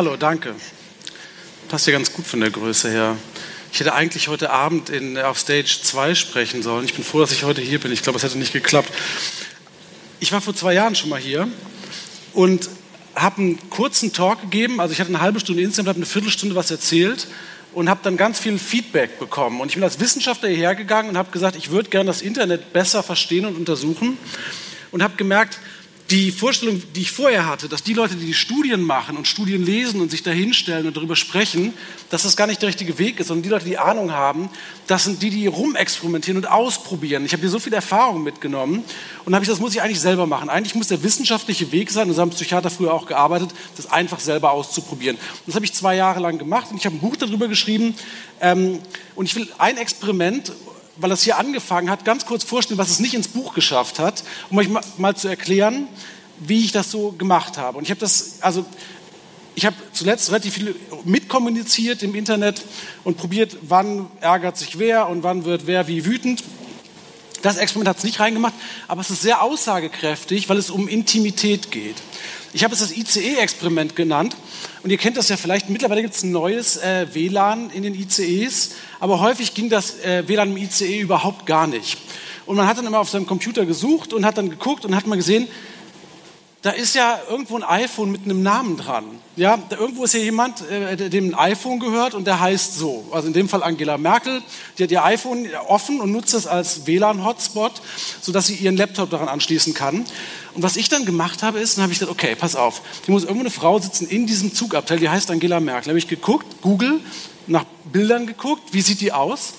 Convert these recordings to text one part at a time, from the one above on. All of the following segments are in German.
Hallo, danke. Passt ja ganz gut von der Größe her. Ich hätte eigentlich heute Abend in, auf Stage 2 sprechen sollen. Ich bin froh, dass ich heute hier bin. Ich glaube, es hätte nicht geklappt. Ich war vor zwei Jahren schon mal hier und habe einen kurzen Talk gegeben. Also ich hatte eine halbe Stunde insgesamt, habe eine Viertelstunde was erzählt und habe dann ganz viel Feedback bekommen. Und ich bin als Wissenschaftler hierher gegangen und habe gesagt, ich würde gerne das Internet besser verstehen und untersuchen und habe gemerkt, die Vorstellung, die ich vorher hatte, dass die Leute, die die Studien machen und Studien lesen und sich da hinstellen und darüber sprechen, dass das gar nicht der richtige Weg ist, sondern die Leute, die Ahnung haben, das sind die, die rumexperimentieren und ausprobieren. Ich habe hier so viel Erfahrung mitgenommen und habe ich, das muss ich eigentlich selber machen. Eigentlich muss der wissenschaftliche Weg sein, und so haben Psychiater früher auch gearbeitet, das einfach selber auszuprobieren. Das habe ich zwei Jahre lang gemacht und ich habe ein Buch darüber geschrieben. Ähm, und ich will ein Experiment weil das hier angefangen hat, ganz kurz vorstellen, was es nicht ins Buch geschafft hat, um euch mal, zu erklären, wie ich das so gemacht habe. Und ich habe das, also ich habe zuletzt relativ viel mitkommuniziert im Internet und probiert, wann ärgert sich wer und wann wird wer wie wütend. Das Experiment hat es nicht reingemacht, aber es ist sehr aussagekräftig, weil es um Intimität geht. Ich habe es das ICE-Experiment genannt und ihr kennt das ja vielleicht. Mittlerweile gibt es ein neues äh, WLAN in den ICEs, aber häufig ging das äh, WLAN im ICE überhaupt gar nicht. Und man hat dann immer auf seinem Computer gesucht und hat dann geguckt und hat mal gesehen, da ist ja irgendwo ein iPhone mit einem Namen dran. Ja, irgendwo ist ja jemand, äh, dem ein iPhone gehört und der heißt so. Also in dem Fall Angela Merkel. Die hat ihr iPhone offen und nutzt es als WLAN-Hotspot, sodass sie ihren Laptop daran anschließen kann. Und was ich dann gemacht habe, ist, dann habe ich gesagt, okay, pass auf, hier muss irgendwo eine Frau sitzen in diesem Zugabteil, die heißt Angela Merkel. Da habe ich geguckt, Google, nach Bildern geguckt, wie sieht die aus?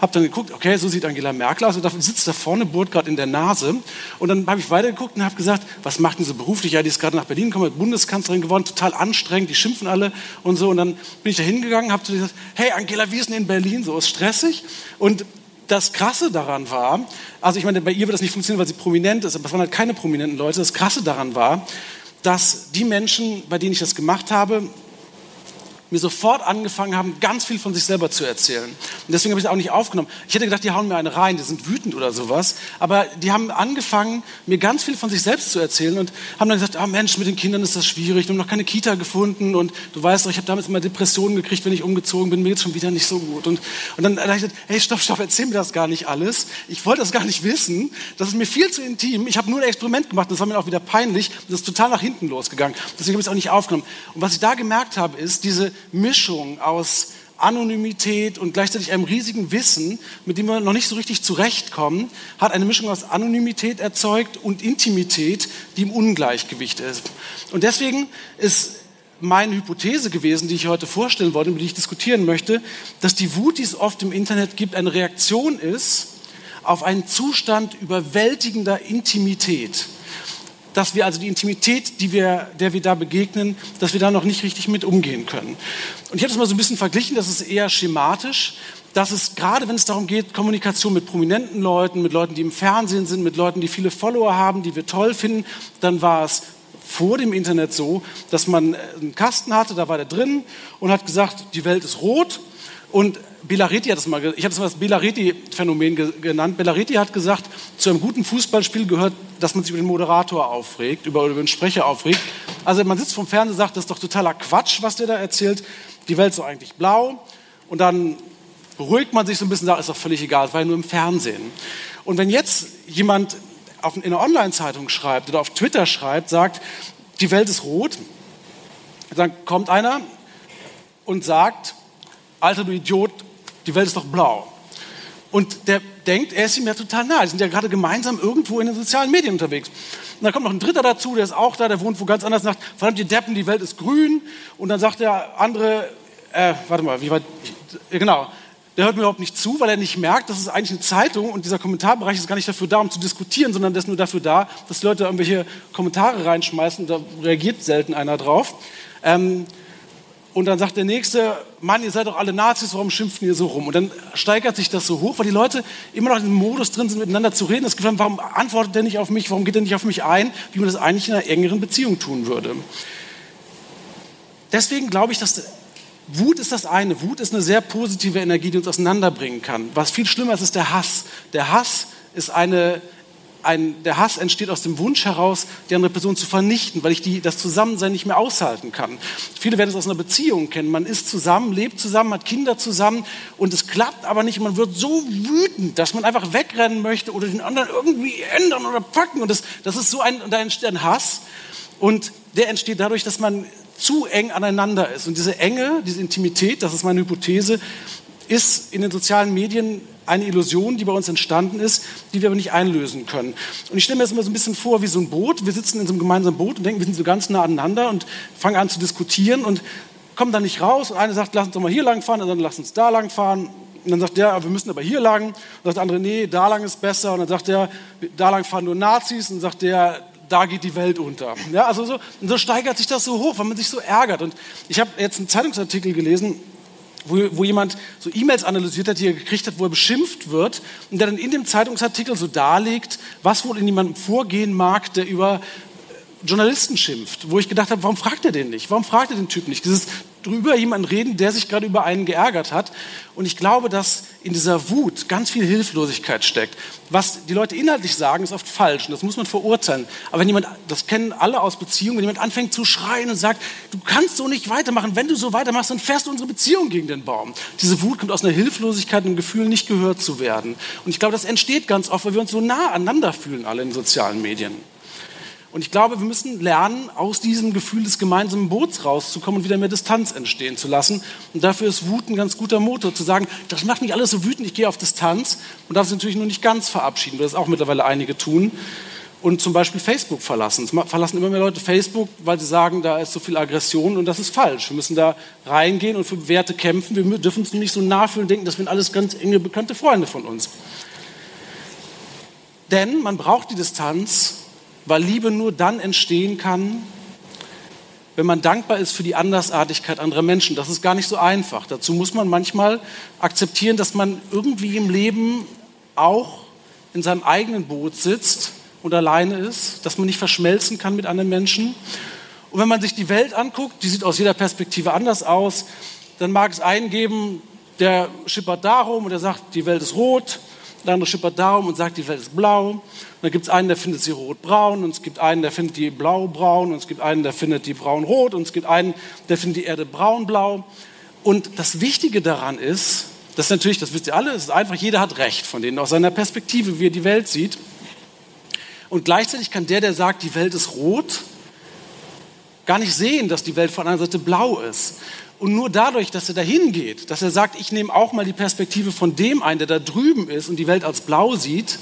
Habe dann geguckt, okay, so sieht Angela Merkel aus, und da sitzt da vorne, bohrt gerade in der Nase. Und dann habe ich weitergeguckt und habe gesagt, was macht denn so beruflich? Ja, die ist gerade nach Berlin gekommen, Bundeskanzlerin geworden, total anstrengend, die schimpfen alle und so. Und dann bin ich da hingegangen, habe gesagt, hey Angela, wie ist denn in Berlin so? Ist stressig? Und das Krasse daran war, also ich meine, bei ihr wird das nicht funktionieren, weil sie prominent ist, aber es waren halt keine prominenten Leute. Das Krasse daran war, dass die Menschen, bei denen ich das gemacht habe, mir sofort angefangen haben, ganz viel von sich selber zu erzählen. Und deswegen habe ich es auch nicht aufgenommen. Ich hätte gedacht, die hauen mir eine rein, die sind wütend oder sowas. Aber die haben angefangen, mir ganz viel von sich selbst zu erzählen und haben dann gesagt, ah Mensch, mit den Kindern ist das schwierig, wir haben noch keine Kita gefunden und du weißt doch, ich habe damals immer Depressionen gekriegt, wenn ich umgezogen bin, mir geht es schon wieder nicht so gut. Und, und dann habe ich gesagt, hey, stopp, stopp, erzähl mir das gar nicht alles. Ich wollte das gar nicht wissen. Das ist mir viel zu intim. Ich habe nur ein Experiment gemacht, das war mir auch wieder peinlich. Das ist total nach hinten losgegangen. Deswegen habe ich es auch nicht aufgenommen. Und was ich da gemerkt habe, ist diese Mischung aus Anonymität und gleichzeitig einem riesigen Wissen, mit dem wir noch nicht so richtig zurechtkommen, hat eine Mischung aus Anonymität erzeugt und Intimität, die im Ungleichgewicht ist. Und deswegen ist meine Hypothese gewesen, die ich heute vorstellen wollte, über die ich diskutieren möchte, dass die Wut, die es oft im Internet gibt, eine Reaktion ist auf einen Zustand überwältigender Intimität dass wir also die Intimität, die wir, der wir da begegnen, dass wir da noch nicht richtig mit umgehen können. Und ich habe das mal so ein bisschen verglichen, das ist eher schematisch, dass es gerade, wenn es darum geht, Kommunikation mit prominenten Leuten, mit Leuten, die im Fernsehen sind, mit Leuten, die viele Follower haben, die wir toll finden, dann war es vor dem Internet so, dass man einen Kasten hatte, da war der drin und hat gesagt, die Welt ist rot und Bellaretti hat das mal, ich habe das mal das Bellaretti-Phänomen genannt. Bellaretti hat gesagt, zu einem guten Fußballspiel gehört, dass man sich über den Moderator aufregt, über, über den Sprecher aufregt. Also man sitzt vom Fernseher und sagt, das ist doch totaler Quatsch, was der da erzählt. Die Welt ist doch eigentlich blau. Und dann beruhigt man sich so ein bisschen, sagt, ist doch völlig egal, es war ja nur im Fernsehen. Und wenn jetzt jemand auf, in einer Online-Zeitung schreibt oder auf Twitter schreibt, sagt, die Welt ist rot, dann kommt einer und sagt, Alter, du Idiot, die Welt ist doch blau. Und der denkt, er ist ihm ja total nahe. Die sind ja gerade gemeinsam irgendwo in den sozialen Medien unterwegs. Und dann kommt noch ein Dritter dazu, der ist auch da, der wohnt wo ganz anders, sagt, verdammt, die Deppen, die Welt ist grün. Und dann sagt der andere, äh, warte mal, wie weit, genau, der hört mir überhaupt nicht zu, weil er nicht merkt, das ist eigentlich eine Zeitung und dieser Kommentarbereich ist gar nicht dafür da, um zu diskutieren, sondern der ist nur dafür da, dass Leute irgendwelche Kommentare reinschmeißen und da reagiert selten einer drauf. Ähm, und dann sagt der Nächste, Mann, ihr seid doch alle Nazis, warum schimpft ihr so rum? Und dann steigert sich das so hoch, weil die Leute immer noch in dem Modus drin sind, miteinander zu reden. Das Gefühl, warum antwortet der nicht auf mich, warum geht er nicht auf mich ein, wie man das eigentlich in einer engeren Beziehung tun würde. Deswegen glaube ich, dass Wut ist das eine. Wut ist eine sehr positive Energie, die uns auseinanderbringen kann. Was viel schlimmer ist, ist der Hass. Der Hass ist eine ein, der Hass entsteht aus dem Wunsch heraus, die andere Person zu vernichten, weil ich die, das Zusammensein nicht mehr aushalten kann. Viele werden es aus einer Beziehung kennen. Man ist zusammen, lebt zusammen, hat Kinder zusammen und es klappt aber nicht. Man wird so wütend, dass man einfach wegrennen möchte oder den anderen irgendwie ändern oder packen. Und das, das ist so ein, da entsteht ein Hass. Und der entsteht dadurch, dass man zu eng aneinander ist. Und diese Enge, diese Intimität, das ist meine Hypothese, ist in den sozialen Medien eine Illusion, die bei uns entstanden ist, die wir aber nicht einlösen können. Und ich stelle mir das immer so ein bisschen vor wie so ein Boot. Wir sitzen in so einem gemeinsamen Boot und denken, wir sind so ganz nah aneinander und fangen an zu diskutieren und kommen dann nicht raus. Und einer sagt, lass uns doch mal hier lang fahren, und dann lass uns da lang fahren. Und dann sagt der, wir müssen aber hier lang. Und dann sagt der andere, nee, da lang ist besser. Und dann sagt der, da lang fahren nur Nazis. Und dann sagt der, da geht die Welt unter. Ja, also so, und so steigert sich das so hoch, weil man sich so ärgert. Und ich habe jetzt einen Zeitungsartikel gelesen, wo, wo jemand so E-Mails analysiert hat, die er gekriegt hat, wo er beschimpft wird und der dann in dem Zeitungsartikel so darlegt, was wohl in jemandem vorgehen mag, der über Journalisten schimpft, wo ich gedacht habe, warum fragt er den nicht? Warum fragt er den Typ nicht? Dieses drüber jemanden reden, der sich gerade über einen geärgert hat. Und ich glaube, dass in dieser Wut ganz viel Hilflosigkeit steckt. Was die Leute inhaltlich sagen, ist oft falsch und das muss man verurteilen. Aber wenn jemand, das kennen alle aus Beziehungen, wenn jemand anfängt zu schreien und sagt, du kannst so nicht weitermachen, wenn du so weitermachst, dann fährst du unsere Beziehung gegen den Baum. Diese Wut kommt aus einer Hilflosigkeit und einem Gefühl, nicht gehört zu werden. Und ich glaube, das entsteht ganz oft, weil wir uns so nah aneinander fühlen, alle in sozialen Medien. Und ich glaube, wir müssen lernen, aus diesem Gefühl des gemeinsamen Boots rauszukommen und wieder mehr Distanz entstehen zu lassen. Und dafür ist Wut ein ganz guter Motor, zu sagen, das macht mich alles so wütend, ich gehe auf Distanz und darf es natürlich nur nicht ganz verabschieden, weil das auch mittlerweile einige tun. Und zum Beispiel Facebook verlassen. Es verlassen immer mehr Leute Facebook, weil sie sagen, da ist so viel Aggression und das ist falsch. Wir müssen da reingehen und für Werte kämpfen. Wir dürfen uns nicht so nachfühlen, denken, das sind alles ganz enge, bekannte Freunde von uns. Denn man braucht die Distanz, weil Liebe nur dann entstehen kann, wenn man dankbar ist für die Andersartigkeit anderer Menschen. Das ist gar nicht so einfach. Dazu muss man manchmal akzeptieren, dass man irgendwie im Leben auch in seinem eigenen Boot sitzt und alleine ist, dass man nicht verschmelzen kann mit anderen Menschen. Und wenn man sich die Welt anguckt, die sieht aus jeder Perspektive anders aus, dann mag es einen geben, der schippert darum und der sagt, die Welt ist rot der andere schippert darum und sagt, die Welt ist blau. Und dann gibt es einen, der findet sie rot-braun und es gibt einen, der findet die blau-braun und es gibt einen, der findet die braun-rot und es gibt einen, der findet die Erde braun-blau. Und das Wichtige daran ist, das ist natürlich, das wisst ihr alle, es ist einfach, jeder hat Recht von denen aus seiner Perspektive, wie er die Welt sieht. Und gleichzeitig kann der, der sagt, die Welt ist rot, gar nicht sehen, dass die Welt von einer Seite blau ist. Und nur dadurch, dass er dahin geht, dass er sagt, ich nehme auch mal die Perspektive von dem ein, der da drüben ist und die Welt als blau sieht,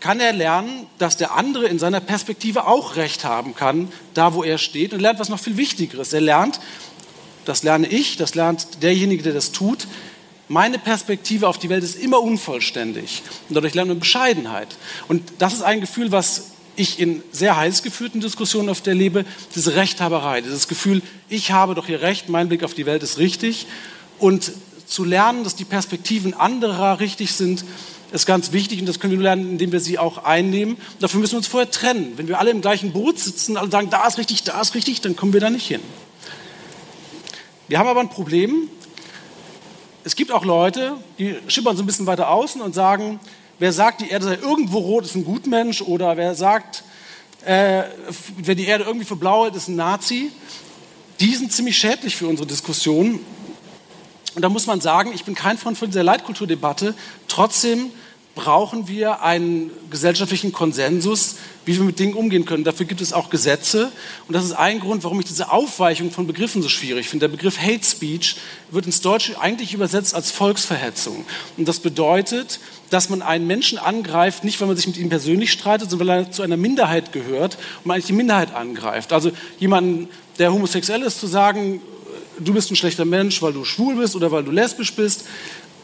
kann er lernen, dass der andere in seiner Perspektive auch Recht haben kann, da wo er steht und lernt was noch viel Wichtigeres. Er lernt, das lerne ich, das lernt derjenige, der das tut, meine Perspektive auf die Welt ist immer unvollständig. Und dadurch lernt man Bescheidenheit. Und das ist ein Gefühl, was ich in sehr heiß geführten Diskussionen oft erlebe, diese Rechthaberei, dieses Gefühl, ich habe doch hier Recht, mein Blick auf die Welt ist richtig. Und zu lernen, dass die Perspektiven anderer richtig sind, ist ganz wichtig und das können wir nur lernen, indem wir sie auch einnehmen. Und dafür müssen wir uns vorher trennen. Wenn wir alle im gleichen Boot sitzen, alle sagen, da ist richtig, da ist richtig, dann kommen wir da nicht hin. Wir haben aber ein Problem. Es gibt auch Leute, die schippern so ein bisschen weiter außen und sagen, Wer sagt, die Erde sei irgendwo rot, ist ein Gutmensch. Oder wer sagt, äh, wer die Erde irgendwie verblaut, ist ein Nazi. Die sind ziemlich schädlich für unsere Diskussion. Und da muss man sagen, ich bin kein Freund von dieser Leitkulturdebatte. Trotzdem brauchen wir einen gesellschaftlichen Konsensus, wie wir mit Dingen umgehen können. Dafür gibt es auch Gesetze. Und das ist ein Grund, warum ich diese Aufweichung von Begriffen so schwierig finde. Der Begriff Hate Speech wird ins Deutsche eigentlich übersetzt als Volksverhetzung. Und das bedeutet, dass man einen Menschen angreift, nicht weil man sich mit ihm persönlich streitet, sondern weil er zu einer Minderheit gehört und man eigentlich die Minderheit angreift. Also jemanden, der homosexuell ist, zu sagen, du bist ein schlechter Mensch, weil du schwul bist oder weil du lesbisch bist,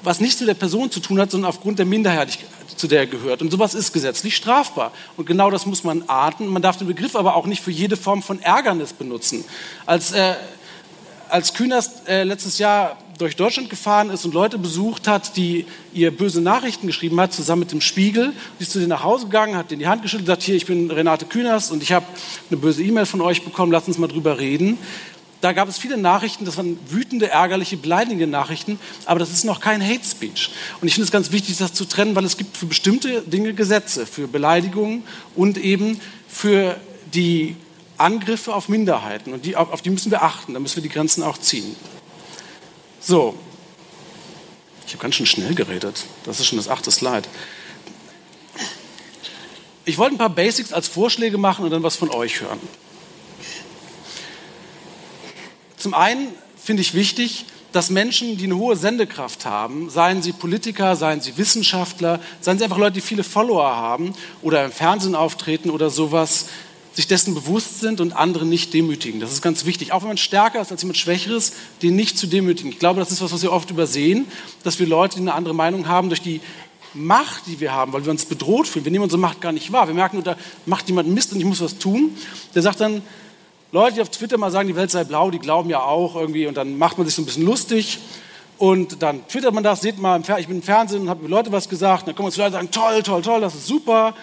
was nichts mit der Person zu tun hat, sondern aufgrund der Minderheit, zu der er gehört. Und sowas ist gesetzlich strafbar. Und genau das muss man arten. Man darf den Begriff aber auch nicht für jede Form von Ärgernis benutzen. Als, äh, als Künast äh, letztes Jahr durch Deutschland gefahren ist und Leute besucht hat, die ihr böse Nachrichten geschrieben hat, zusammen mit dem Spiegel. Sie ist zu denen nach Hause gegangen, hat denen die Hand geschüttelt und gesagt, hier, ich bin Renate Künast und ich habe eine böse E-Mail von euch bekommen, lasst uns mal drüber reden. Da gab es viele Nachrichten, das waren wütende, ärgerliche, beleidigende Nachrichten, aber das ist noch kein Hate Speech. Und ich finde es ganz wichtig, das zu trennen, weil es gibt für bestimmte Dinge Gesetze, für Beleidigungen und eben für die Angriffe auf Minderheiten. Und die, auf die müssen wir achten, da müssen wir die Grenzen auch ziehen. So, ich habe ganz schön schnell geredet. Das ist schon das achte Slide. Ich wollte ein paar Basics als Vorschläge machen und dann was von euch hören. Zum einen finde ich wichtig, dass Menschen, die eine hohe Sendekraft haben, seien sie Politiker, seien sie Wissenschaftler, seien sie einfach Leute, die viele Follower haben oder im Fernsehen auftreten oder sowas, sich dessen bewusst sind und andere nicht demütigen. Das ist ganz wichtig. Auch wenn man stärker ist als jemand Schwächeres, den nicht zu demütigen. Ich glaube, das ist was, was wir oft übersehen, dass wir Leute, die eine andere Meinung haben, durch die Macht, die wir haben, weil wir uns bedroht fühlen, wir nehmen unsere Macht gar nicht wahr. Wir merken, da macht jemand Mist und ich muss was tun. Der sagt dann, Leute, die auf Twitter mal sagen, die Welt sei blau, die glauben ja auch irgendwie und dann macht man sich so ein bisschen lustig. Und dann twittert man das, seht mal, ich bin im Fernsehen und habe Leute was gesagt. Dann kommen uns Leute und sagen, toll, toll, toll, das ist super.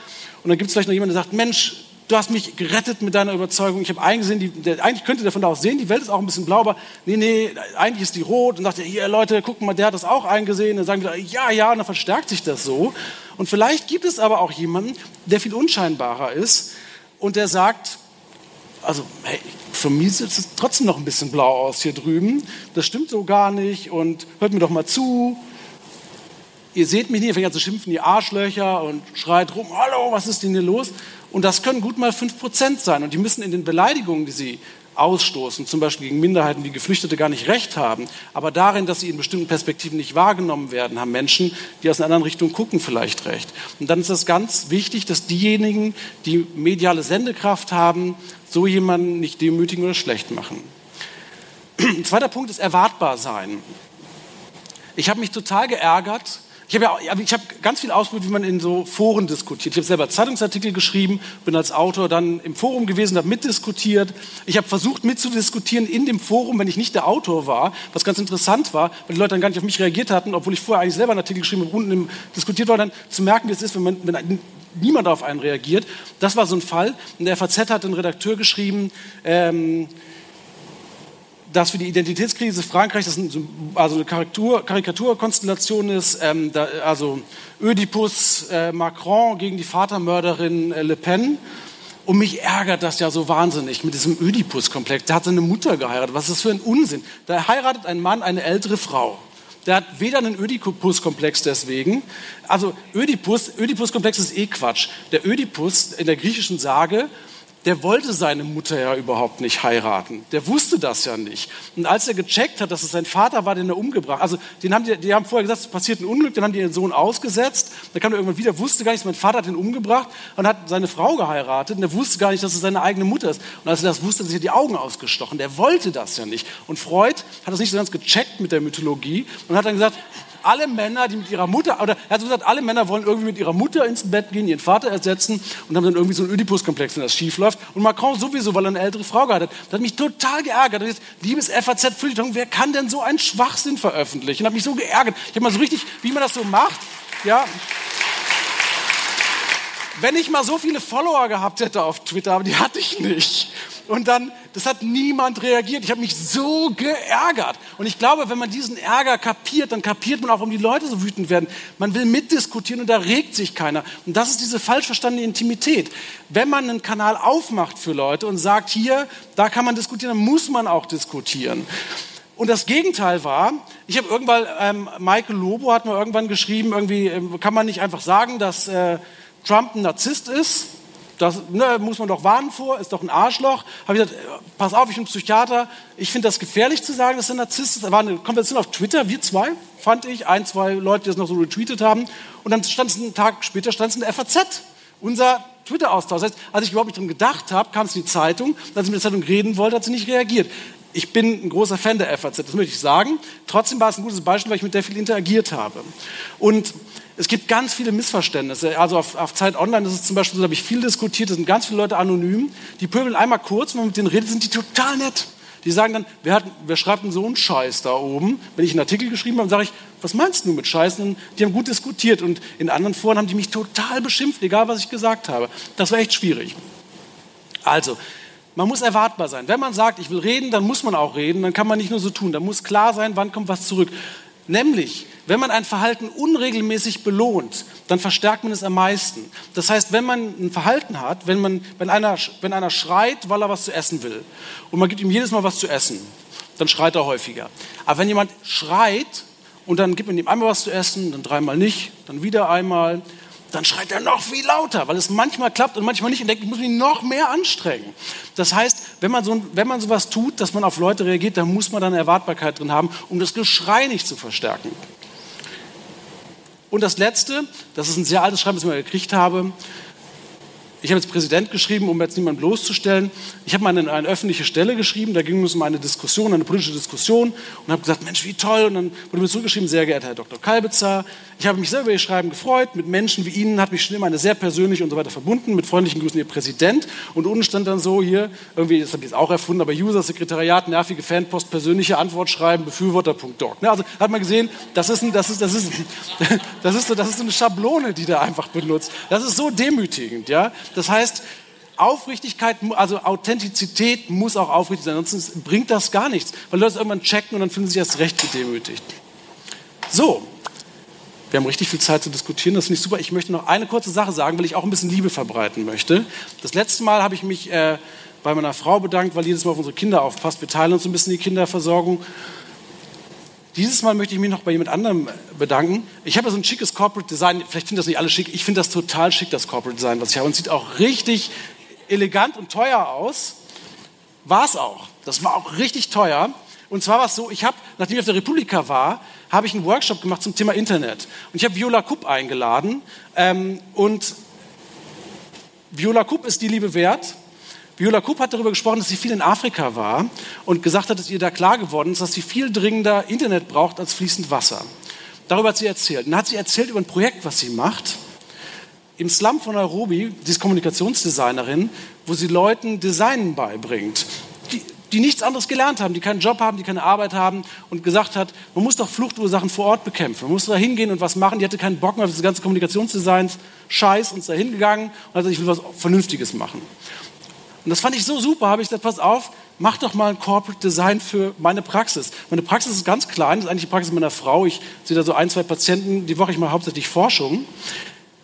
Und dann gibt es vielleicht noch jemanden, der sagt, Mensch, du hast mich gerettet mit deiner Überzeugung. Ich habe eingesehen, die, der, eigentlich könnte der von da aus sehen, die Welt ist auch ein bisschen blau, aber nee, nee, eigentlich ist die rot. Und sagt er, hier Leute, guck mal, der hat das auch eingesehen. dann sagen wir, ja, ja, und dann verstärkt sich das so. Und vielleicht gibt es aber auch jemanden, der viel unscheinbarer ist und der sagt, also hey, für mich sieht es trotzdem noch ein bisschen blau aus hier drüben. Das stimmt so gar nicht und hört mir doch mal zu. Ihr seht mich nicht, ihr fängt zu schimpfen, die Arschlöcher und schreit rum, hallo, was ist denn hier los? Und das können gut mal 5% sein. Und die müssen in den Beleidigungen, die sie ausstoßen, zum Beispiel gegen Minderheiten, die Geflüchtete gar nicht recht haben, aber darin, dass sie in bestimmten Perspektiven nicht wahrgenommen werden, haben Menschen, die aus einer anderen Richtung gucken, vielleicht recht. Und dann ist es ganz wichtig, dass diejenigen, die mediale Sendekraft haben, so jemanden nicht demütigen oder schlecht machen. Ein zweiter Punkt ist erwartbar sein. Ich habe mich total geärgert, ich habe ja, ich habe ganz viel ausprobiert, wie man in so Foren diskutiert. Ich habe selber Zeitungsartikel geschrieben, bin als Autor dann im Forum gewesen, habe mitdiskutiert. Ich habe versucht mitzudiskutieren in dem Forum, wenn ich nicht der Autor war, was ganz interessant war, weil die Leute dann gar nicht auf mich reagiert hatten, obwohl ich vorher eigentlich selber einen Artikel geschrieben habe, unten diskutiert war, dann zu merken, wie es ist, wenn, man, wenn niemand auf einen reagiert. Das war so ein Fall. In der FAZ hat ein Redakteur geschrieben, ähm, dass für die Identitätskrise Frankreichs das ein, also eine Karikatur, Karikaturkonstellation ist, ähm, da, also Ödipus äh, Macron gegen die Vatermörderin äh, Le Pen. Und mich ärgert das ja so wahnsinnig mit diesem Ödipus-Komplex. Der hat seine Mutter geheiratet. Was ist das für ein Unsinn? Da heiratet ein Mann eine ältere Frau. Der hat weder einen Ödipus-Komplex deswegen. Also Ödipus, Ödipus-Komplex ist eh Quatsch. Der Ödipus in der griechischen Sage der wollte seine Mutter ja überhaupt nicht heiraten. Der wusste das ja nicht. Und als er gecheckt hat, dass es sein Vater war, den er umgebracht also den haben die, die haben vorher gesagt, es passiert ein Unglück, dann haben die ihren Sohn ausgesetzt. Dann kam er irgendwann wieder, wusste gar nicht, mein Vater hat ihn umgebracht und hat seine Frau geheiratet. Und er wusste gar nicht, dass es seine eigene Mutter ist. Und als er das wusste, hat sich die Augen ausgestochen. Der wollte das ja nicht. Und Freud hat das nicht so ganz gecheckt mit der Mythologie und hat dann gesagt, alle Männer, die mit ihrer Mutter, oder er hat gesagt, alle Männer wollen irgendwie mit ihrer Mutter ins Bett gehen, ihren Vater ersetzen und haben dann irgendwie so einen Oedipus-Komplex, wenn das schief läuft. Und Macron sowieso, weil er eine ältere Frau geheiratet hat. Das hat mich total geärgert. Jetzt, liebes FAZ, Feuilleton, wer kann denn so einen Schwachsinn veröffentlichen? Hat mich so geärgert. Ich habe mal so richtig, wie man das so macht, ja. Wenn ich mal so viele Follower gehabt hätte auf Twitter, aber die hatte ich nicht. Und dann, das hat niemand reagiert. Ich habe mich so geärgert. Und ich glaube, wenn man diesen Ärger kapiert, dann kapiert man auch, warum die Leute so wütend werden. Man will mitdiskutieren und da regt sich keiner. Und das ist diese falsch verstandene Intimität. Wenn man einen Kanal aufmacht für Leute und sagt, hier, da kann man diskutieren, dann muss man auch diskutieren. Und das Gegenteil war, ich habe irgendwann, ähm, Michael Lobo hat mal irgendwann geschrieben, irgendwie ähm, kann man nicht einfach sagen, dass äh, Trump ein Narzisst ist das ne, muss man doch warnen vor, ist doch ein Arschloch. Habe ich gesagt, pass auf, ich bin Psychiater. Ich finde das gefährlich zu sagen, dass er Narzisst ist. Da war eine Konversation auf Twitter, wir zwei, fand ich, ein, zwei Leute, die das noch so retweetet haben. Und dann stand es einen Tag später, stand es in der FAZ, unser Twitter-Austausch. Das heißt, als ich überhaupt nicht dran gedacht habe, kam es in die Zeitung. Als ich mit der Zeitung reden wollte, hat sie nicht reagiert. Ich bin ein großer Fan der FAZ, das möchte ich sagen. Trotzdem war es ein gutes Beispiel, weil ich mit der viel interagiert habe. Und es gibt ganz viele Missverständnisse. Also auf, auf Zeit Online ist es zum Beispiel so, da habe ich viel diskutiert, da sind ganz viele Leute anonym, die pöbeln einmal kurz, wenn man mit denen redet, sind die total nett. Die sagen dann, wer, hat, wer schreibt denn so einen Scheiß da oben? Wenn ich einen Artikel geschrieben habe, sage ich, was meinst du mit Scheiß? Und die haben gut diskutiert und in anderen Foren haben die mich total beschimpft, egal was ich gesagt habe. Das war echt schwierig. Also, man muss erwartbar sein. Wenn man sagt, ich will reden, dann muss man auch reden, dann kann man nicht nur so tun. Da muss klar sein, wann kommt was zurück. Nämlich, wenn man ein Verhalten unregelmäßig belohnt, dann verstärkt man es am meisten. Das heißt, wenn man ein Verhalten hat, wenn, man, wenn, einer, wenn einer schreit, weil er was zu essen will, und man gibt ihm jedes Mal was zu essen, dann schreit er häufiger. Aber wenn jemand schreit und dann gibt man ihm einmal was zu essen, dann dreimal nicht, dann wieder einmal, dann schreit er noch viel lauter, weil es manchmal klappt und manchmal nicht und denkt, ich muss mich noch mehr anstrengen. Das heißt, wenn man, so, wenn man sowas tut, dass man auf Leute reagiert, dann muss man dann Erwartbarkeit drin haben, um das Geschrei nicht zu verstärken. Und das Letzte, das ist ein sehr altes Schreiben, das ich mal gekriegt habe, ich habe jetzt Präsident geschrieben, um jetzt niemanden bloßzustellen. Ich habe mal eine, eine, öffentliche Stelle geschrieben, da ging es um eine Diskussion, eine politische Diskussion und habe gesagt, Mensch, wie toll. Und dann wurde mir zurückgeschrieben, sehr geehrter Herr Dr. Kalbitzer, ich habe mich selber über Ihr Schreiben gefreut. Mit Menschen wie Ihnen hat mich schon immer eine sehr persönlich und so weiter verbunden. Mit freundlichen Grüßen Ihr Präsident. Und unten stand dann so hier, irgendwie, das habe ich jetzt auch erfunden, aber User, Sekretariat, nervige Fanpost, persönliche Antwort schreiben, Befürworter.org. Ne, also hat man gesehen, das ist, ein, das, ist, das, ist, das, ist so, das ist eine Schablone, die der einfach benutzt. Das ist so demütigend. Ja? Das heißt, Aufrichtigkeit, also Authentizität muss auch aufrichtig sein, sonst bringt das gar nichts, weil Leute irgendwann checken und dann fühlen sie sich erst recht gedemütigt. So, wir haben richtig viel Zeit zu diskutieren, das finde ich super. Ich möchte noch eine kurze Sache sagen, weil ich auch ein bisschen Liebe verbreiten möchte. Das letzte Mal habe ich mich äh, bei meiner Frau bedankt, weil jedes Mal auf unsere Kinder aufpasst. Wir teilen uns ein bisschen die Kinderversorgung. Dieses Mal möchte ich mich noch bei jemand anderem bedanken. Ich habe so ein schickes Corporate Design. Vielleicht finden das nicht alle schick. Ich finde das total schick, das Corporate Design, was ich habe. Und sieht auch richtig elegant und teuer aus. War es auch. Das war auch richtig teuer. Und zwar war es so, ich habe, nachdem ich auf der Republika war, habe ich einen Workshop gemacht zum Thema Internet. Und ich habe Viola Kupp eingeladen. Ähm, und Viola Kupp ist die Liebe wert. Viola Kupp hat darüber gesprochen, dass sie viel in Afrika war und gesagt hat, dass ihr da klar geworden ist, dass sie viel dringender Internet braucht als fließend Wasser. Darüber hat sie erzählt. Und dann hat sie erzählt über ein Projekt, was sie macht. Im Slum von Nairobi, sie ist Kommunikationsdesignerin, wo sie Leuten Designen beibringt die nichts anderes gelernt haben, die keinen Job haben, die keine Arbeit haben und gesagt hat, man muss doch Fluchtursachen vor Ort bekämpfen. Man muss da hingehen und was machen. Die hatte keinen Bock mehr auf das ganze Kommunikationsdesign, Scheiß, und ist da hingegangen und hat gesagt, ich will was Vernünftiges machen. Und das fand ich so super, habe ich gesagt, pass auf, mach doch mal ein Corporate Design für meine Praxis. Meine Praxis ist ganz klein, das ist eigentlich die Praxis meiner Frau. Ich sehe da so ein, zwei Patienten die Woche, ich mache hauptsächlich Forschung.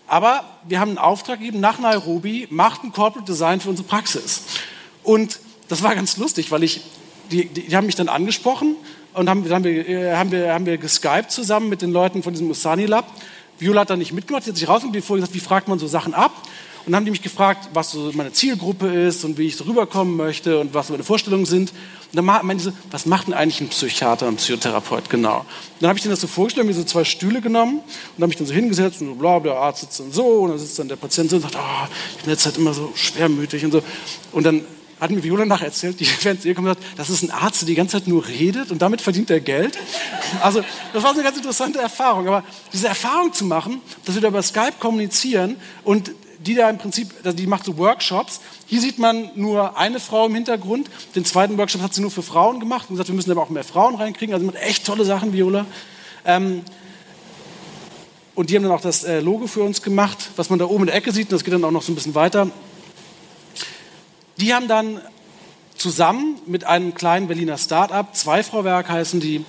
Aber wir haben einen Auftrag gegeben nach Nairobi, macht ein Corporate Design für unsere Praxis. Und das war ganz lustig, weil ich, die, die, die haben mich dann angesprochen und haben, haben, wir, äh, haben, wir, haben wir geskypt zusammen mit den Leuten von diesem Usani Lab. Viola hat dann nicht mitgemacht, sie hat sich rausgekommen, bevor gesagt, wie fragt man so Sachen ab? Und dann haben die mich gefragt, was so meine Zielgruppe ist und wie ich so rüberkommen möchte und was meine Vorstellungen sind. Und dann meinte sie, was macht denn eigentlich ein Psychiater, ein Psychotherapeut genau? Und dann habe ich denen das so vorgestellt, mir so zwei Stühle genommen und habe mich dann so hingesetzt und so, bla, der Arzt sitzt dann so und dann sitzt dann der Patient so und sagt, oh, ich bin jetzt halt immer so schwermütig und so. Und dann hat mir Viola nachher erzählt, die während sie gekommen hat, das ist ein Arzt, der die ganze Zeit nur redet und damit verdient er Geld. Also das war eine ganz interessante Erfahrung. Aber diese Erfahrung zu machen, dass wir da über Skype kommunizieren und die da im Prinzip, also die macht so Workshops. Hier sieht man nur eine Frau im Hintergrund. Den zweiten Workshop hat sie nur für Frauen gemacht und gesagt, wir müssen aber auch mehr Frauen reinkriegen. Also mit echt tolle Sachen, Viola. Ähm, und die haben dann auch das äh, Logo für uns gemacht, was man da oben in der Ecke sieht. Und das geht dann auch noch so ein bisschen weiter. Die haben dann zusammen mit einem kleinen Berliner Start-up, zwei Frau Werk heißen die,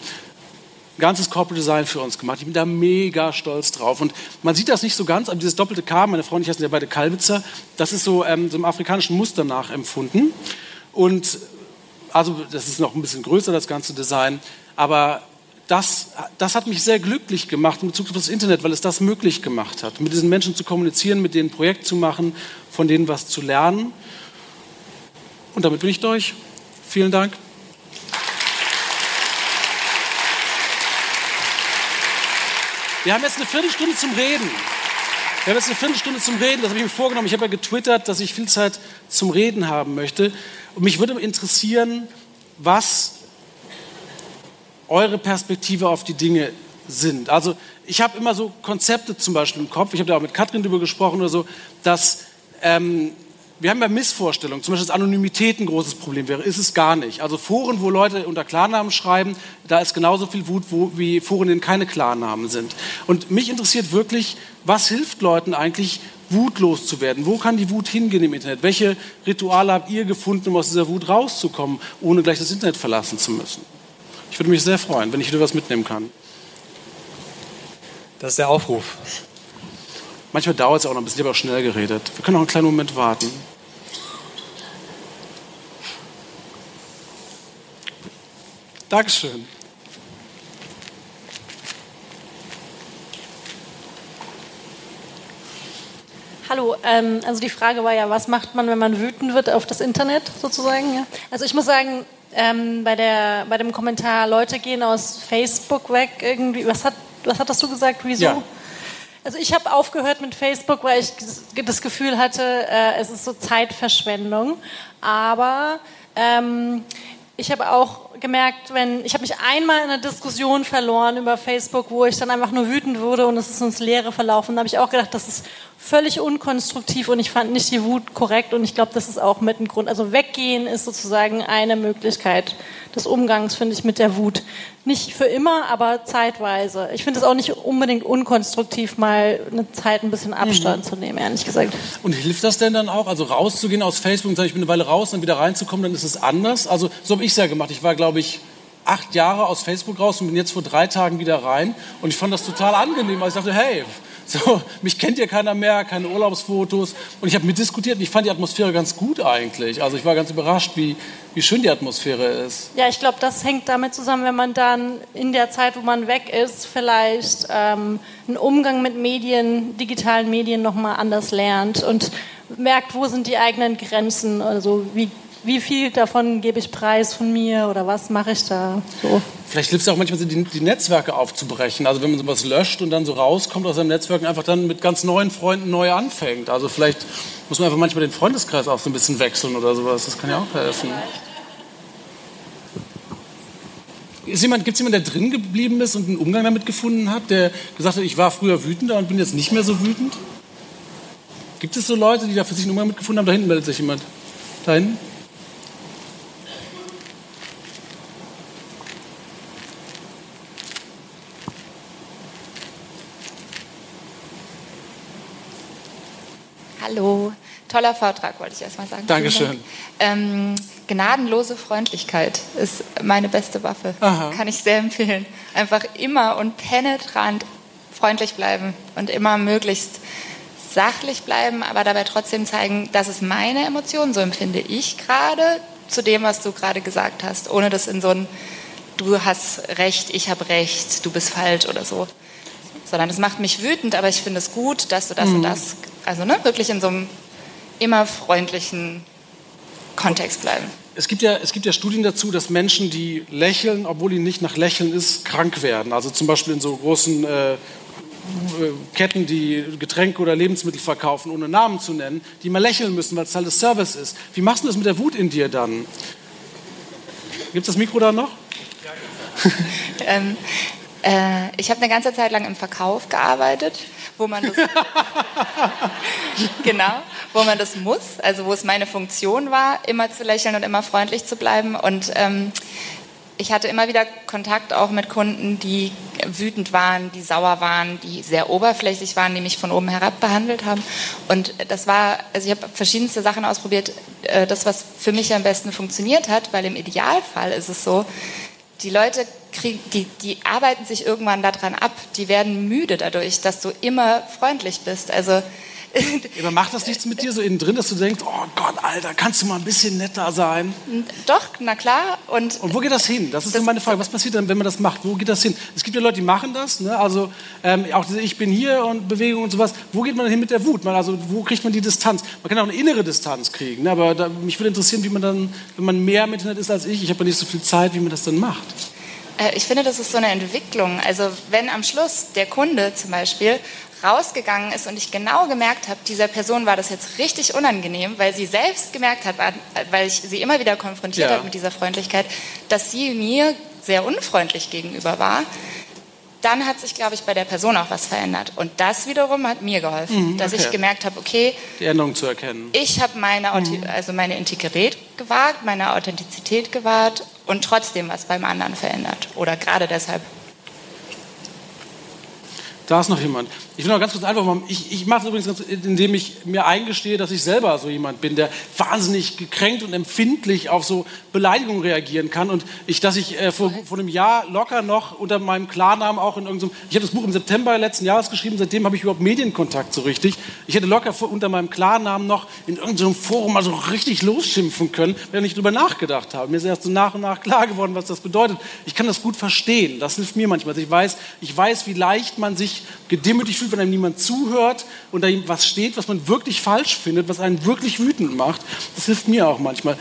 ein ganzes Corporate Design für uns gemacht. Ich bin da mega stolz drauf. Und man sieht das nicht so ganz, aber dieses doppelte K, meine Frau und ich heißen ja beide Kalbitzer, das ist so, ähm, so im afrikanischen Muster nachempfunden. Und also das ist noch ein bisschen größer, das ganze Design. Aber das, das hat mich sehr glücklich gemacht in Bezug auf das Internet, weil es das möglich gemacht hat, mit diesen Menschen zu kommunizieren, mit denen ein Projekt zu machen, von denen was zu lernen. Und damit bin ich durch. Vielen Dank. Wir haben jetzt eine Viertelstunde zum Reden. Wir haben jetzt eine Viertelstunde zum Reden. Das habe ich mir vorgenommen. Ich habe ja getwittert, dass ich viel Zeit zum Reden haben möchte. Und mich würde interessieren, was eure Perspektive auf die Dinge sind. Also ich habe immer so Konzepte zum Beispiel im Kopf. Ich habe da auch mit Katrin darüber gesprochen oder so, dass ähm, wir haben ja Missvorstellungen, zum Beispiel, dass Anonymität ein großes Problem wäre, ist es gar nicht. Also Foren, wo Leute unter Klarnamen schreiben, da ist genauso viel Wut wo, wie Foren, in denen keine Klarnamen sind. Und mich interessiert wirklich, was hilft Leuten eigentlich, Wut loszuwerden? Wo kann die Wut hingehen im Internet? Welche Rituale habt ihr gefunden, um aus dieser Wut rauszukommen, ohne gleich das Internet verlassen zu müssen? Ich würde mich sehr freuen, wenn ich wieder was mitnehmen kann. Das ist der Aufruf. Manchmal dauert es auch noch ein bisschen, ich habe auch schnell geredet. Wir können noch einen kleinen Moment warten. Dankeschön. Hallo, ähm, also die Frage war ja, was macht man, wenn man wütend wird auf das Internet sozusagen? Ja? Also ich muss sagen, ähm, bei, der, bei dem Kommentar, Leute gehen aus Facebook weg, irgendwie, was, hat, was hattest du gesagt, wieso? Ja. Also ich habe aufgehört mit Facebook, weil ich das Gefühl hatte, äh, es ist so Zeitverschwendung. Aber ähm, ich habe auch gemerkt, wenn ich habe mich einmal in einer Diskussion verloren über Facebook, wo ich dann einfach nur wütend wurde und es ist ins Leere verlaufen. Da habe ich auch gedacht, das ist völlig unkonstruktiv und ich fand nicht die Wut korrekt und ich glaube, das ist auch mit ein Grund. Also weggehen ist sozusagen eine Möglichkeit des Umgangs, finde ich, mit der Wut. Nicht für immer, aber zeitweise. Ich finde es auch nicht unbedingt unkonstruktiv, mal eine Zeit ein bisschen Abstand mhm. zu nehmen, ehrlich gesagt. Und hilft das denn dann auch, also rauszugehen aus Facebook und sagen, ich bin eine Weile raus, dann wieder reinzukommen, dann ist es anders? Also so habe ich es ja gemacht. Ich war, glaube ich, acht Jahre aus Facebook raus und bin jetzt vor drei Tagen wieder rein. Und ich fand das total angenehm. Also ich dachte, hey, so, mich kennt ja keiner mehr, keine Urlaubsfotos. Und ich habe mit diskutiert und ich fand die Atmosphäre ganz gut eigentlich. Also ich war ganz überrascht, wie, wie schön die Atmosphäre ist. Ja, ich glaube, das hängt damit zusammen, wenn man dann in der Zeit, wo man weg ist, vielleicht ähm, einen Umgang mit Medien, digitalen Medien nochmal anders lernt und merkt, wo sind die eigenen Grenzen, also wie wie viel davon gebe ich preis von mir oder was mache ich da? So. Vielleicht hilft es auch manchmal, die, die, Netzwerke aufzubrechen. Also wenn man sowas löscht und dann so rauskommt aus seinem Netzwerk und einfach dann mit ganz neuen Freunden neu anfängt. Also vielleicht muss man einfach manchmal den Freundeskreis auch so ein bisschen wechseln oder sowas. Das kann ja auch helfen. Gibt es jemanden, der drin geblieben ist und einen Umgang damit gefunden hat, der gesagt hat, ich war früher wütender und bin jetzt nicht mehr so wütend? Gibt es so Leute, die da für sich einen Umgang mit gefunden haben? Da hinten meldet sich jemand. Da hinten? Hallo, toller Vortrag, wollte ich erstmal sagen. Dankeschön. Ähm, gnadenlose Freundlichkeit ist meine beste Waffe. Aha. Kann ich sehr empfehlen. Einfach immer und penetrant freundlich bleiben und immer möglichst sachlich bleiben, aber dabei trotzdem zeigen, das ist meine Emotion, so empfinde ich gerade zu dem, was du gerade gesagt hast, ohne das in so ein du hast recht, ich habe recht, du bist falsch oder so. Sondern es macht mich wütend, aber ich finde es gut, dass du das mhm. und das also ne, wirklich in so einem immer freundlichen Kontext bleiben. Es gibt, ja, es gibt ja Studien dazu, dass Menschen, die lächeln, obwohl ihnen nicht nach Lächeln ist, krank werden. Also zum Beispiel in so großen äh, Ketten, die Getränke oder Lebensmittel verkaufen, ohne Namen zu nennen, die mal lächeln müssen, weil es halt das Service ist. Wie machst du das mit der Wut in dir dann? Gibt es das Mikro da noch? ähm, äh, ich habe eine ganze Zeit lang im Verkauf gearbeitet wo man das genau, wo man das muss, also wo es meine Funktion war, immer zu lächeln und immer freundlich zu bleiben. Und ähm, ich hatte immer wieder Kontakt auch mit Kunden, die wütend waren, die sauer waren, die sehr oberflächlich waren, die mich von oben herab behandelt haben. Und das war, also ich habe verschiedenste Sachen ausprobiert. Äh, das, was für mich am besten funktioniert hat, weil im Idealfall ist es so, die Leute kriegen, die, die arbeiten sich irgendwann daran ab, die werden müde dadurch, dass du immer freundlich bist. Also aber macht das nichts mit dir so innen drin, dass du denkst, oh Gott, Alter, kannst du mal ein bisschen netter sein? Doch, na klar. Und, und wo geht das hin? Das ist das, meine Frage. Was passiert dann, wenn man das macht? Wo geht das hin? Es gibt ja Leute, die machen das. Ne? Also ähm, auch diese Ich bin hier und Bewegung und sowas. Wo geht man hin mit der Wut? Man, also wo kriegt man die Distanz? Man kann auch eine innere Distanz kriegen. Ne? Aber da, mich würde interessieren, wie man dann, wenn man mehr im Internet ist als ich, ich habe ja nicht so viel Zeit, wie man das dann macht. Äh, ich finde, das ist so eine Entwicklung. Also wenn am Schluss der Kunde zum Beispiel rausgegangen ist und ich genau gemerkt habe, dieser Person war das jetzt richtig unangenehm, weil sie selbst gemerkt hat, weil ich sie immer wieder konfrontiert ja. habe mit dieser Freundlichkeit, dass sie mir sehr unfreundlich gegenüber war, dann hat sich, glaube ich, bei der Person auch was verändert. Und das wiederum hat mir geholfen, mhm, dass ich gemerkt habe, okay, die Änderung zu erkennen. Ich habe meine, mhm. also meine Integrität gewahrt, meine Authentizität gewahrt und trotzdem was beim anderen verändert. Oder gerade deshalb. Da ist noch jemand. Ich will noch ganz kurz einfach machen. Ich, ich mache es übrigens, ganz, indem ich mir eingestehe, dass ich selber so jemand bin, der wahnsinnig gekränkt und empfindlich auf so Beleidigungen reagieren kann. Und ich, dass ich äh, vor, vor einem Jahr locker noch unter meinem Klarnamen auch in irgendeinem, ich habe das Buch im September letzten Jahres geschrieben, seitdem habe ich überhaupt Medienkontakt so richtig. Ich hätte locker vor, unter meinem Klarnamen noch in irgendeinem Forum mal so richtig losschimpfen können, wenn ich drüber nachgedacht habe. Mir ist erst so nach und nach klar geworden, was das bedeutet. Ich kann das gut verstehen. Das hilft mir manchmal. Also ich weiß, ich weiß, wie leicht man sich gedemütigt fühlt, wenn einem niemand zuhört und da was steht, was man wirklich falsch findet, was einen wirklich wütend macht. Das hilft mir auch manchmal.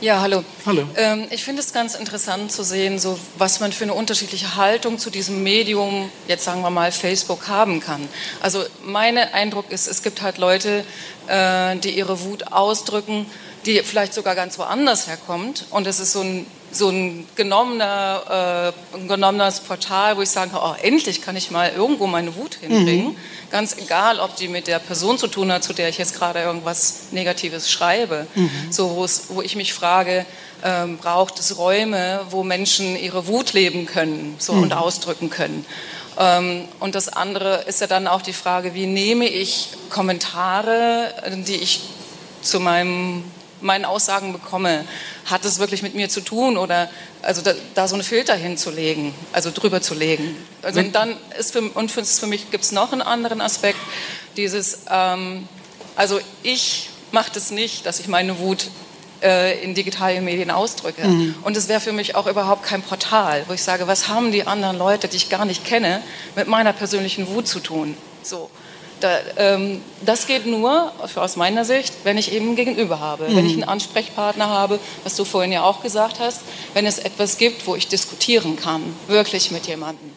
Ja, hallo. Hallo. Ähm, ich finde es ganz interessant zu sehen, so, was man für eine unterschiedliche Haltung zu diesem Medium, jetzt sagen wir mal Facebook, haben kann. Also mein Eindruck ist, es gibt halt Leute, äh, die ihre Wut ausdrücken, die vielleicht sogar ganz woanders herkommt. Und es ist so ein so ein, genommener, äh, ein genommenes Portal, wo ich sagen kann, oh, endlich kann ich mal irgendwo meine Wut hinbringen. Mhm. Ganz egal, ob die mit der Person zu tun hat, zu der ich jetzt gerade irgendwas Negatives schreibe. Mhm. So, wo ich mich frage, ähm, braucht es Räume, wo Menschen ihre Wut leben können so, mhm. und ausdrücken können. Ähm, und das andere ist ja dann auch die Frage, wie nehme ich Kommentare, die ich zu meinem meinen Aussagen bekomme, hat es wirklich mit mir zu tun oder also da, da so einen Filter hinzulegen, also drüber zu legen. Also und dann ist für, und für, für mich gibt es noch einen anderen Aspekt, dieses, ähm, also ich mache das nicht, dass ich meine Wut äh, in digitalen Medien ausdrücke. Mhm. Und es wäre für mich auch überhaupt kein Portal, wo ich sage, was haben die anderen Leute, die ich gar nicht kenne, mit meiner persönlichen Wut zu tun. So. Da, ähm, das geht nur aus meiner Sicht, wenn ich eben ein Gegenüber habe, mhm. wenn ich einen Ansprechpartner habe, was du vorhin ja auch gesagt hast, wenn es etwas gibt, wo ich diskutieren kann, wirklich mit jemandem.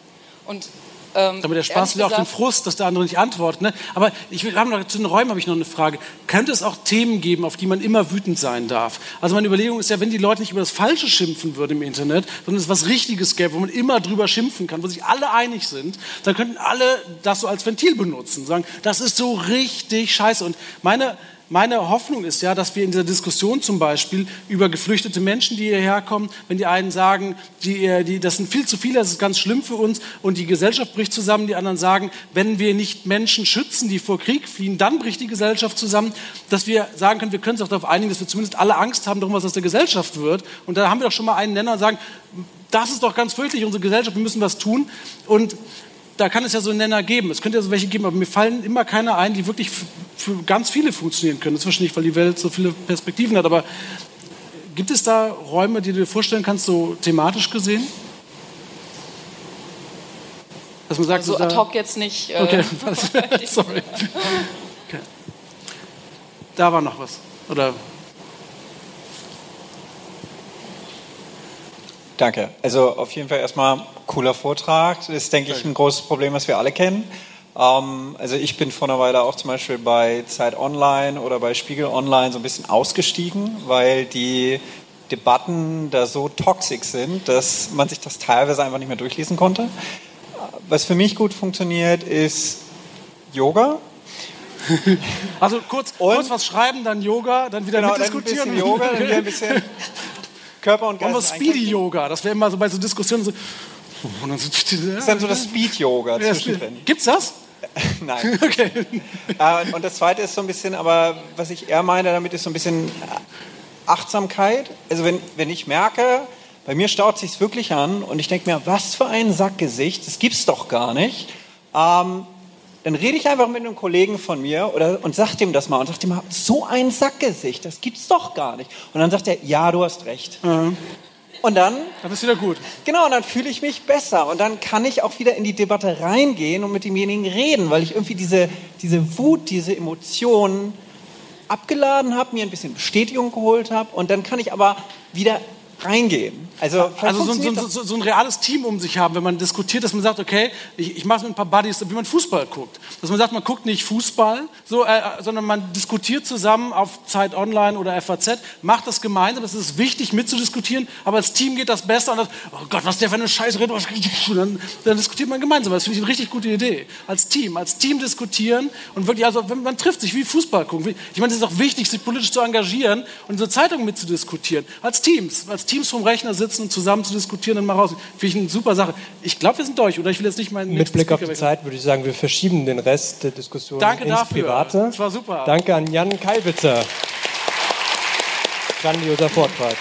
Und ähm, Aber der Spaß will auch den Frust, dass der andere nicht antwortet. Ne? Aber ich will, haben noch, zu den Räumen habe ich noch eine Frage. Könnte es auch Themen geben, auf die man immer wütend sein darf? Also meine Überlegung ist ja, wenn die Leute nicht über das Falsche schimpfen würden im Internet, sondern es was Richtiges gäbe, wo man immer drüber schimpfen kann, wo sich alle einig sind, dann könnten alle das so als Ventil benutzen. Sagen, das ist so richtig scheiße. Und meine meine Hoffnung ist ja, dass wir in dieser Diskussion zum Beispiel über geflüchtete Menschen, die hierher kommen, wenn die einen sagen, die, äh, die, das sind viel zu viele, das ist ganz schlimm für uns und die Gesellschaft bricht zusammen, die anderen sagen, wenn wir nicht Menschen schützen, die vor Krieg fliehen, dann bricht die Gesellschaft zusammen, dass wir sagen können, wir können uns auch darauf einigen, dass wir zumindest alle Angst haben darum, was aus der Gesellschaft wird. Und da haben wir doch schon mal einen Nenner und sagen, das ist doch ganz fürchterlich, unsere Gesellschaft, wir müssen was tun. Und da kann es ja so einen Nenner geben. Es könnte ja so welche geben, aber mir fallen immer keine ein, die wirklich für ganz viele funktionieren können. Das ist wahrscheinlich, weil die Welt so viele Perspektiven hat. Aber gibt es da Räume, die du dir vorstellen kannst, so thematisch gesehen? Dass man sagt, also ad hoc jetzt nicht. Äh, okay, sorry. Okay. Da war noch was. Oder Danke. Also auf jeden Fall erstmal cooler Vortrag. Das ist, denke ich, ein großes Problem, was wir alle kennen. Ähm, also ich bin vor einer Weile auch zum Beispiel bei Zeit Online oder bei Spiegel Online so ein bisschen ausgestiegen, weil die Debatten da so toxisch sind, dass man sich das teilweise einfach nicht mehr durchlesen konnte. Was für mich gut funktioniert, ist Yoga. Also kurz, kurz was schreiben, dann Yoga, dann wieder genau, mitdiskutieren. Dann ein bisschen Yoga, dann wieder ein bisschen Körper und Geist. Und was Speedy-Yoga, das wäre immer so bei so Diskussionen so. Und dann so, das ist dann so das Speed-Yoga zwischendrin. Gibt's das? Nein. Okay. Äh, und das Zweite ist so ein bisschen, aber was ich eher meine damit, ist so ein bisschen Achtsamkeit. Also wenn, wenn ich merke, bei mir staut sich wirklich an und ich denke mir, was für ein Sackgesicht, das gibt's doch gar nicht. Ähm, dann rede ich einfach mit einem Kollegen von mir oder, und sag dem das mal und sag ihm mal, so ein Sackgesicht, das gibt's doch gar nicht. Und dann sagt er, ja, du hast recht. Mhm. Und dann. Dann ist wieder gut. Genau, und dann fühle ich mich besser. Und dann kann ich auch wieder in die Debatte reingehen und mit demjenigen reden, weil ich irgendwie diese, diese Wut, diese Emotionen abgeladen habe, mir ein bisschen Bestätigung geholt habe. Und dann kann ich aber wieder reingehen. Also, also so, so, so, so, ein reales Team um sich haben, wenn man diskutiert, dass man sagt, okay, ich, ich mache es mit ein paar Buddies, wie man Fußball guckt. Dass man sagt, man guckt nicht Fußball, so, äh, sondern man diskutiert zusammen auf Zeit Online oder FAZ, macht das gemeinsam, das ist wichtig mitzudiskutieren, aber als Team geht das besser und das, oh Gott, was der für eine Scheiße redet, dann, dann diskutiert man gemeinsam. Das finde ich eine richtig gute Idee. Als Team, als Team diskutieren und wirklich, also wenn man trifft sich wie Fußball gucken. Ich meine, es ist auch wichtig, sich politisch zu engagieren und so Zeitungen mitzudiskutieren. Als Teams, als Team Teams vom Rechner sitzen und zusammen zu diskutieren und mal raus. Finde ich eine super Sache. Ich glaube, wir sind durch, oder ich will jetzt nicht meinen Mit Blick auf die Zeit würde ich sagen, wir verschieben den Rest der Diskussion Danke ins dafür. Private. Das war super. Danke an Jan Kalbitzer. Grandioser Vortrag.